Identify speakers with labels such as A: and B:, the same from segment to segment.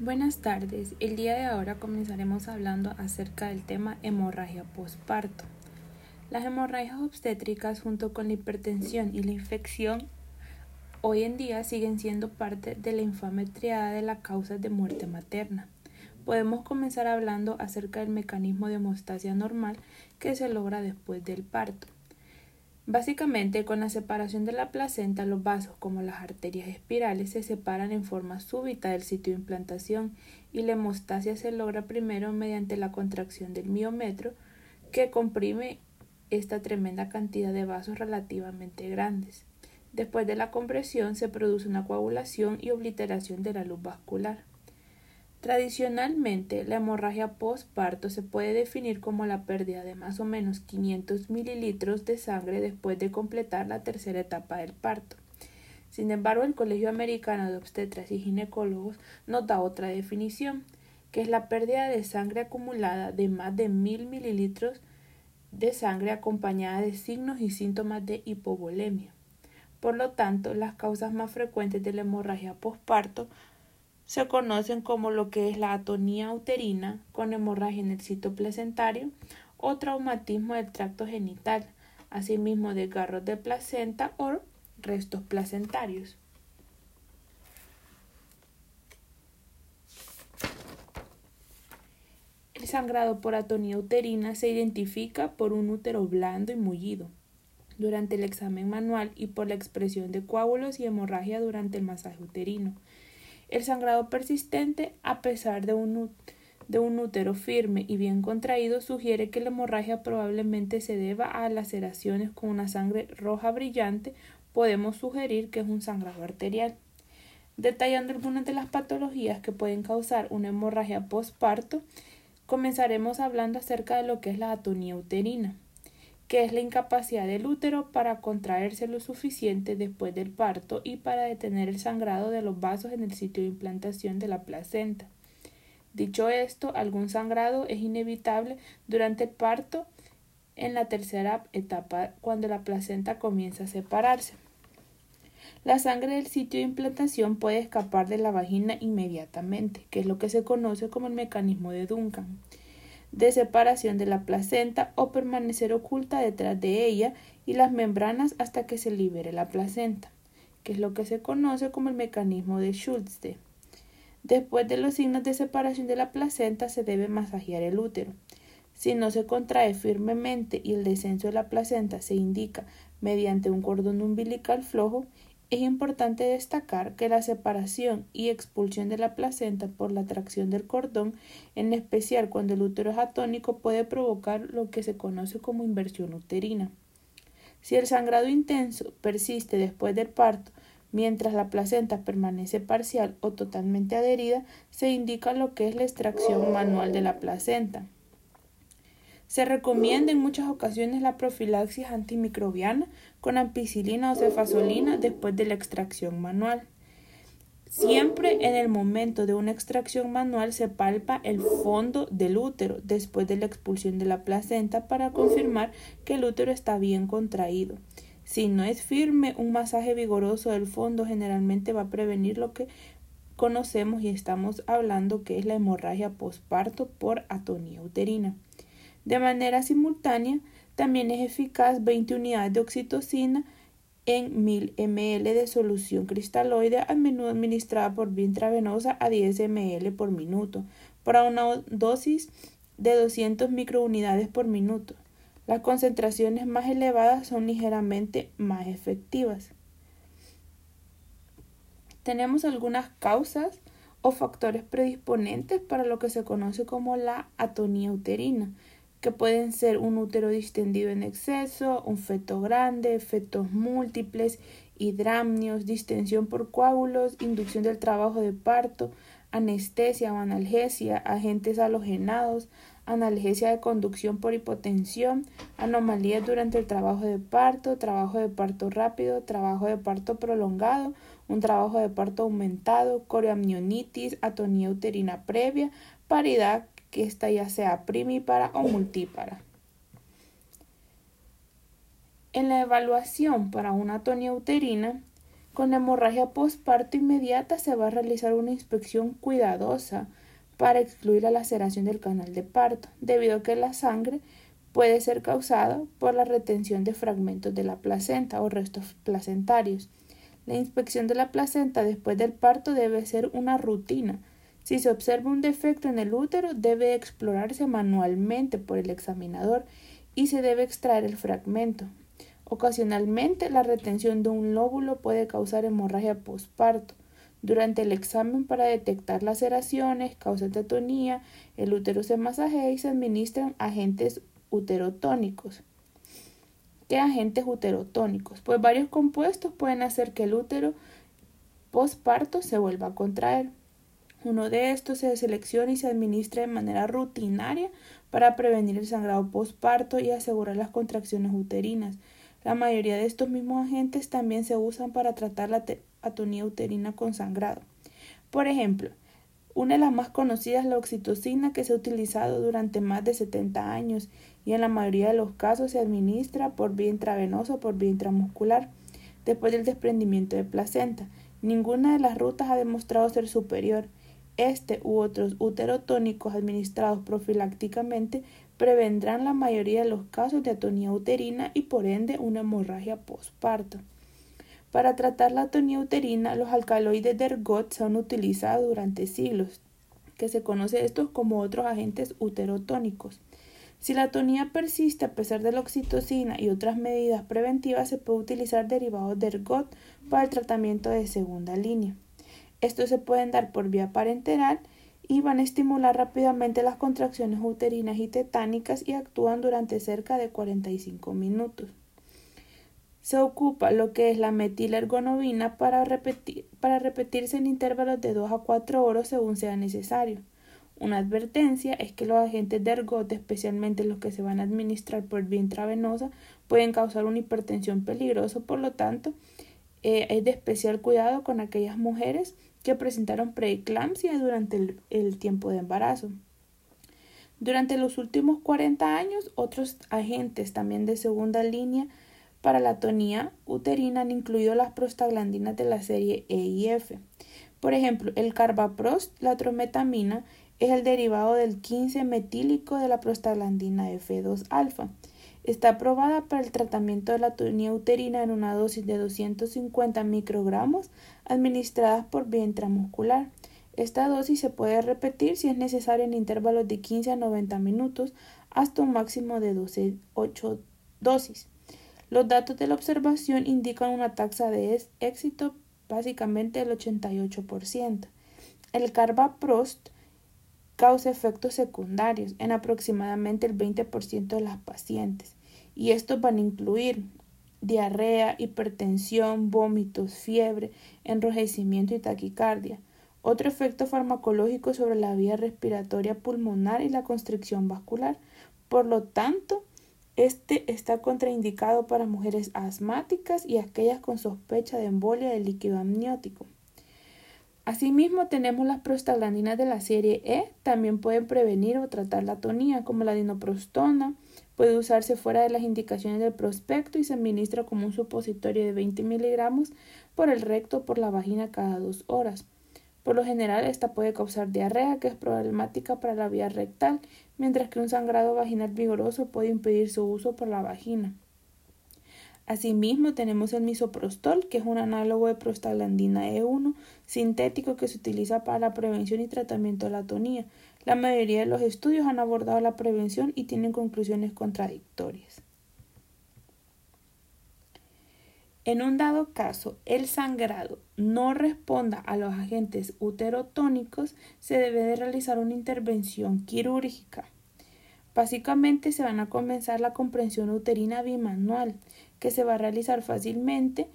A: Buenas tardes. El día de ahora comenzaremos hablando acerca del tema hemorragia postparto. Las hemorragias obstétricas junto con la hipertensión y la infección hoy en día siguen siendo parte de la infame triada de las causas de muerte materna. Podemos comenzar hablando acerca del mecanismo de hemostasia normal que se logra después del parto. Básicamente, con la separación de la placenta, los vasos como las arterias espirales se separan en forma súbita del sitio de implantación y la hemostasia se logra primero mediante la contracción del miometro que comprime esta tremenda cantidad de vasos relativamente grandes. Después de la compresión se produce una coagulación y obliteración de la luz vascular. Tradicionalmente, la hemorragia postparto se puede definir como la pérdida de más o menos 500 mililitros de sangre después de completar la tercera etapa del parto. Sin embargo, el Colegio Americano de Obstetras y Ginecólogos nos da otra definición, que es la pérdida de sangre acumulada de más de mil mililitros de sangre acompañada de signos y síntomas de hipovolemia. Por lo tanto, las causas más frecuentes de la hemorragia postparto se conocen como lo que es la atonía uterina con hemorragia en el sitio placentario o traumatismo del tracto genital, asimismo desgarros de placenta o restos placentarios. El sangrado por atonía uterina se identifica por un útero blando y mullido durante el examen manual y por la expresión de coágulos y hemorragia durante el masaje uterino. El sangrado persistente, a pesar de un, útero firme y bien contraído, sugiere que la hemorragia probablemente se deba a laceraciones con una sangre roja brillante. Podemos sugerir que es un sangrado arterial. Detallando algunas de las patologías que pueden causar una hemorragia postparto, comenzaremos hablando acerca de lo que es la atonía uterina que es la incapacidad del útero para contraerse lo suficiente después del parto y para detener el sangrado de los vasos en el sitio de implantación de la placenta. Dicho esto, algún sangrado es inevitable durante el parto en la tercera etapa cuando la placenta comienza a separarse. La sangre del sitio de implantación puede escapar de la vagina inmediatamente, que es lo que se conoce como el mecanismo de Duncan de separación de la placenta o permanecer oculta detrás de ella y las membranas hasta que se libere la placenta, que es lo que se conoce como el mecanismo de Schultze. Después de los signos de separación de la placenta se debe masajear el útero. Si no se contrae firmemente y el descenso de la placenta se indica mediante un cordón umbilical flojo, es importante destacar que la separación y expulsión de la placenta por la tracción del cordón, en especial cuando el útero es atónico, puede provocar lo que se conoce como inversión uterina. Si el sangrado intenso persiste después del parto, mientras la placenta permanece parcial o totalmente adherida, se indica lo que es la extracción manual de la placenta. Se recomienda en muchas ocasiones la profilaxis antimicrobiana con ampicilina o cefazolina después de la extracción manual. Siempre en el momento de una extracción manual se palpa el fondo del útero después de la expulsión de la placenta para confirmar que el útero está bien contraído. Si no es firme, un masaje vigoroso del fondo generalmente va a prevenir lo que conocemos y estamos hablando que es la hemorragia posparto por atonía uterina. De manera simultánea, también es eficaz 20 unidades de oxitocina en 1000 ml de solución cristaloide, a menudo administrada por vía intravenosa a 10 ml por minuto, para una dosis de 200 microunidades por minuto. Las concentraciones más elevadas son ligeramente más efectivas. Tenemos algunas causas o factores predisponentes para lo que se conoce como la atonía uterina que pueden ser un útero distendido en exceso, un feto grande, fetos múltiples, hidramnios, distensión por coágulos, inducción del trabajo de parto, anestesia o analgesia, agentes halogenados, analgesia de conducción por hipotensión, anomalías durante el trabajo de parto, trabajo de parto rápido, trabajo de parto prolongado, un trabajo de parto aumentado, coreamnionitis, atonía uterina previa, paridad que ésta ya sea primípara o multípara. En la evaluación para una atonía uterina Con hemorragia postparto inmediata se va a realizar una inspección cuidadosa para excluir la laceración del canal de parto, debido a que la sangre puede ser causada por la retención de fragmentos de la placenta o restos placentarios. La inspección de la placenta después del parto debe ser una rutina. Si se observa un defecto en el útero, debe explorarse manualmente por el examinador y se debe extraer el fragmento. Ocasionalmente, la retención de un lóbulo puede causar hemorragia postparto. Durante el examen para detectar laceraciones, causas de atonía, el útero se masajea y se administran agentes uterotónicos. ¿Qué agentes uterotónicos? Pues varios compuestos pueden hacer que el útero postparto se vuelva a contraer. Uno de estos se selecciona y se administra de manera rutinaria para prevenir el sangrado postparto y asegurar las contracciones uterinas. La mayoría de estos mismos agentes también se usan para tratar la atonía uterina con sangrado. Por ejemplo, una de las más conocidas es la oxitocina que se ha utilizado durante más de 70 años y en la mayoría de los casos se administra por vía intravenosa o por vía intramuscular después del desprendimiento de placenta. Ninguna de las rutas ha demostrado ser superior. Este u otros uterotónicos administrados profilácticamente prevendrán la mayoría de los casos de atonía uterina y por ende una hemorragia postparto. Para tratar la atonía uterina, los alcaloides de ergot se han utilizado durante siglos, que se conoce estos como otros agentes uterotónicos. Si la atonía persiste a pesar de la oxitocina y otras medidas preventivas, se puede utilizar derivados de ergot para el tratamiento de segunda línea. Estos se pueden dar por vía parenteral y van a estimular rápidamente las contracciones uterinas y tetánicas y actúan durante cerca de 45 minutos. Se ocupa lo que es la metilergonovina para, repetir, para repetirse en intervalos de 2 a 4 horas según sea necesario. Una advertencia es que los agentes de ergot, especialmente los que se van a administrar por vía intravenosa, pueden causar una hipertensión peligrosa, por lo tanto, eh, es de especial cuidado con aquellas mujeres que presentaron preeclampsia durante el, tiempo de embarazo. Durante los últimos 40 años, otros agentes también de segunda línea para la tonía uterina han incluido las prostaglandinas de la serie E y F. Por ejemplo, el carbaprost, la trometamina, es el derivado del 15 metílico de la prostaglandina F2 alfa. Está aprobada para el tratamiento de la tonía uterina en una dosis de 250 microgramos administradas por vía intramuscular. Esta dosis se puede repetir si es necesario en intervalos de 15 a 90 minutos hasta un máximo de 12, 8 dosis. Los datos de la observación indican una tasa de éxito básicamente del 88%. El carbaprost causa efectos secundarios en aproximadamente el 20% de las pacientes y estos van a incluir diarrea, hipertensión, vómitos, fiebre, enrojecimiento y taquicardia. Otro efecto farmacológico sobre la vía respiratoria pulmonar y la constricción vascular. Por lo tanto, este está contraindicado para mujeres asmáticas y aquellas con sospecha de embolia del líquido amniótico. Asimismo, tenemos las prostaglandinas de la serie E, también pueden prevenir o tratar la atonía, como la dinoprostona, puede usarse fuera de las indicaciones del prospecto y se administra como un supositorio de 20 miligramos por el recto o por la vagina cada dos horas. Por lo general, esta puede causar diarrea, que es problemática para la vía rectal, mientras que un sangrado vaginal vigoroso puede impedir su uso por la vagina. Asimismo, tenemos el misoprostol, que es un análogo de prostaglandina E1 sintético que se utiliza para la prevención y tratamiento de la atonía. La mayoría de los estudios han abordado la prevención y tienen conclusiones contradictorias. En un dado caso, el sangrado no responda a los agentes uterotónicos, se debe de realizar una intervención quirúrgica. Básicamente se van a comenzar la comprensión uterina bimanual, que se va a realizar fácilmente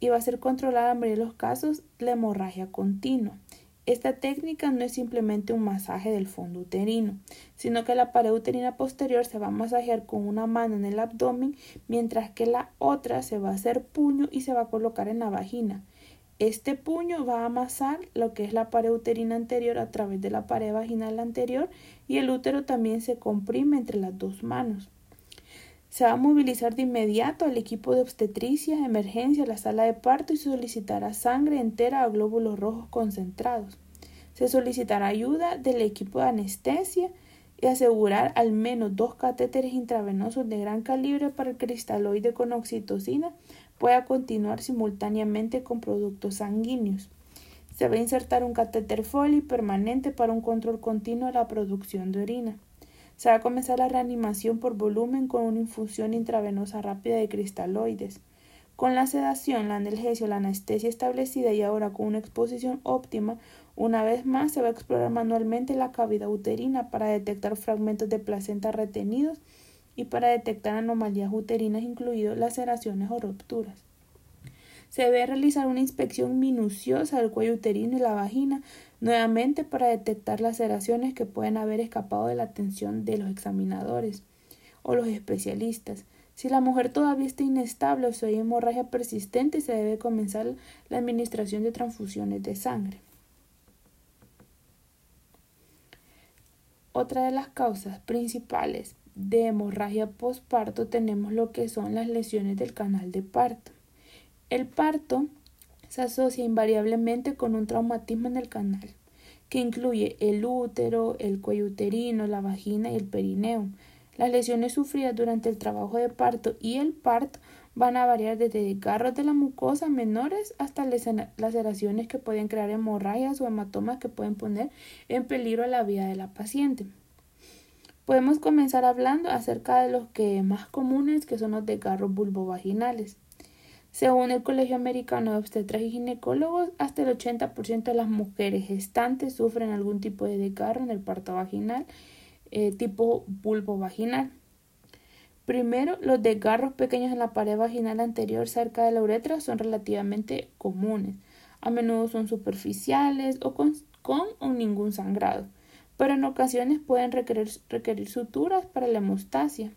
A: y va a ser controlada en varios casos la hemorragia continua. Esta técnica no es simplemente un masaje del fondo uterino, sino que la pared uterina posterior se va a masajear con una mano en el abdomen, mientras que la otra se va a hacer puño y se va a colocar en la vagina. Este puño va a amasar lo que es la pared uterina anterior a través de la pared vaginal anterior y el útero también se comprime entre las dos manos. Se va a movilizar de inmediato al equipo de obstetricia, emergencia, la sala de parto y solicitará sangre entera a glóbulos rojos concentrados. Se solicitará ayuda del equipo de anestesia y asegurar al menos dos catéteres intravenosos de gran calibre para el cristaloide con oxitocina pueda continuar simultáneamente con productos sanguíneos. Se va a insertar un catéter Foley permanente para un control continuo de la producción de orina. Se va a comenzar la reanimación por volumen con una infusión intravenosa rápida de cristaloides. Con la sedación, la analgesia la anestesia establecida y ahora con una exposición óptima, una vez más se va a explorar manualmente la cavidad uterina para detectar fragmentos de placenta retenidos y para detectar anomalías uterinas, incluidas laceraciones o rupturas. Se debe realizar una inspección minuciosa del cuello uterino y la vagina, nuevamente para detectar laceraciones que pueden haber escapado de la atención de los examinadores o los especialistas. Si la mujer todavía está inestable o si hay hemorragia persistente, se debe comenzar la administración de transfusiones de sangre. Otra de las causas principales de hemorragia postparto tenemos lo que son las lesiones del canal de parto. El parto se asocia invariablemente con un traumatismo en el canal, que incluye el útero, el cuello uterino, la vagina y el perineo. Las lesiones sufridas durante el trabajo de parto y el parto van a variar desde desgarros de la mucosa menores hasta laceraciones que pueden crear hemorragias o hematomas que pueden poner en peligro la vida de la paciente. Podemos comenzar hablando acerca de los que más comunes que son los desgarros vulvovaginales. Según el Colegio Americano de Obstetras y Ginecólogos, hasta el 80% de las mujeres gestantes sufren algún tipo de desgarro en el parto vaginal eh, tipo bulbo vaginal. Primero, los desgarros pequeños en la pared vaginal anterior cerca de la uretra son relativamente comunes. A menudo son superficiales o con, o ningún sangrado, pero en ocasiones pueden requerir, requerir suturas para la hemostasia.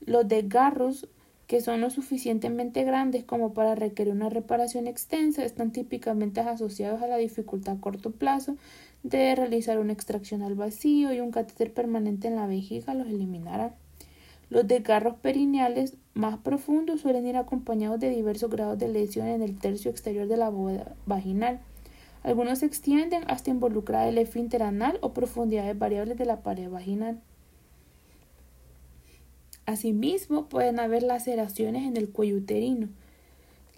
A: Los desgarros que son lo suficientemente grandes como para requerir una reparación extensa, están típicamente asociados a la dificultad a corto plazo de realizar una extracción al vacío y un catéter permanente en la vejiga los eliminará. Los desgarros perineales más profundos suelen ir acompañados de diversos grados de lesión en el tercio exterior de la bóveda vaginal. Algunos se extienden hasta involucrar el esfínter anal o profundidades variables de la pared vaginal. Asimismo, pueden haber laceraciones en el cuello uterino.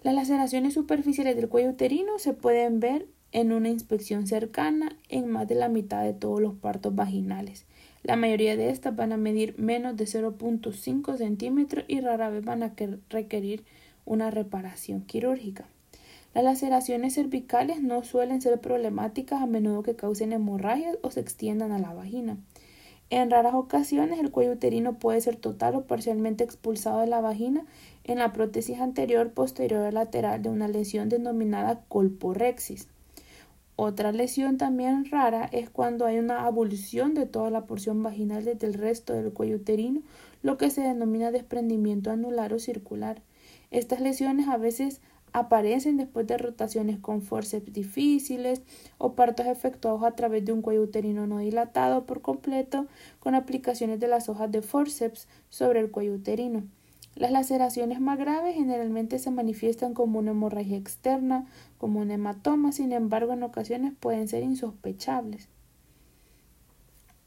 A: Las laceraciones superficiales del cuello uterino se pueden ver en una inspección cercana en más de la mitad de todos los partos vaginales. La mayoría de estas van a medir menos de 0.5 centímetros y rara vez van a requerir una reparación quirúrgica. Las laceraciones cervicales no suelen ser problemáticas a menudo que causen hemorragias o se extiendan a la vagina. En raras ocasiones el cuello uterino puede ser total o parcialmente expulsado de la vagina en la prótesis anterior posterior lateral de una lesión denominada colporexis. Otra lesión también rara es cuando hay una abulsión de toda la porción vaginal desde el resto del cuello uterino, lo que se denomina desprendimiento anular o circular. Estas lesiones a veces aparecen después de rotaciones con forceps difíciles o partos efectuados a través de un cuello uterino no dilatado por completo con aplicaciones de las hojas de forceps sobre el cuello uterino. Las laceraciones más graves generalmente se manifiestan como una hemorragia externa, como un hematoma, sin embargo en ocasiones pueden ser insospechables.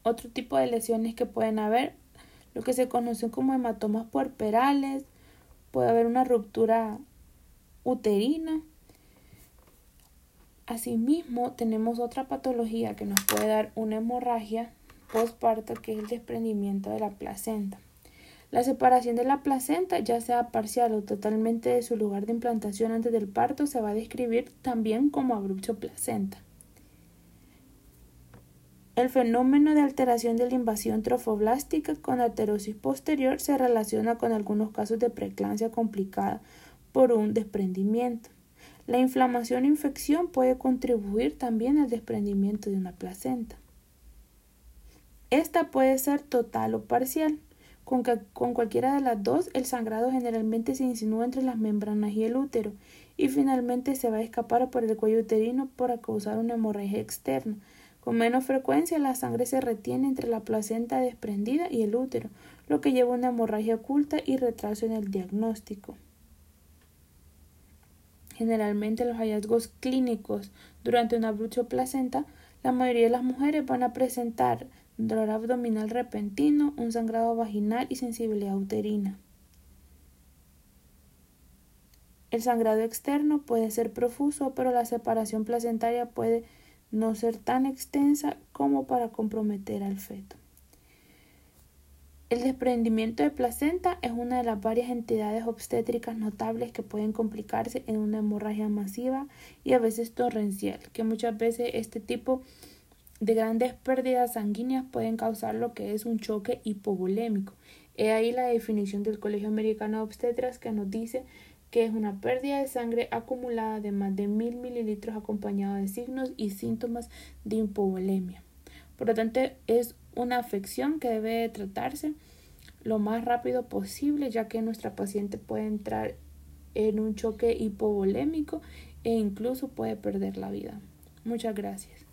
A: Otro tipo de lesiones que pueden haber, lo que se conocen como hematomas puerperales, puede haber una ruptura uterina. Asimismo, tenemos otra patología que nos puede dar una hemorragia postparto, que es el desprendimiento de la placenta. La separación de la placenta, ya sea parcial o totalmente de su lugar de implantación antes del parto, se va a describir también como abrupto placenta. El fenómeno de alteración de la invasión trofoblástica con aterosis posterior se relaciona con algunos casos de preeclampsia complicada por un desprendimiento. La inflamación o infección puede contribuir también al desprendimiento de una placenta. Esta puede ser total o parcial. Con, con, cualquiera de las dos, el sangrado generalmente se insinúa entre las membranas y el útero y finalmente se va a escapar por el cuello uterino para causar una hemorragia externa, Con menos frecuencia la sangre se retiene entre la placenta desprendida y el útero, lo que lleva a una hemorragia oculta y retraso en el diagnóstico. Generalmente los hallazgos clínicos durante una placenta, la mayoría de las mujeres van a presentar dolor abdominal repentino, un sangrado vaginal y sensibilidad uterina. El sangrado externo puede ser profuso, pero la separación placentaria puede no ser tan extensa como para comprometer al feto. El desprendimiento de placenta es una de las varias entidades obstétricas notables que pueden complicarse en una hemorragia masiva y a veces torrencial, que muchas veces este tipo de grandes pérdidas sanguíneas pueden causar lo que es un choque hipovolémico. He ahí la definición del Colegio Americano de Obstetras que nos dice que es una pérdida de sangre acumulada de más de mil mililitros acompañado de signos y síntomas de hipovolemia. Por lo tanto, es una afección que debe tratarse lo más rápido posible, ya que nuestra paciente puede entrar en un choque hipovolémico e incluso puede perder la vida. Muchas gracias.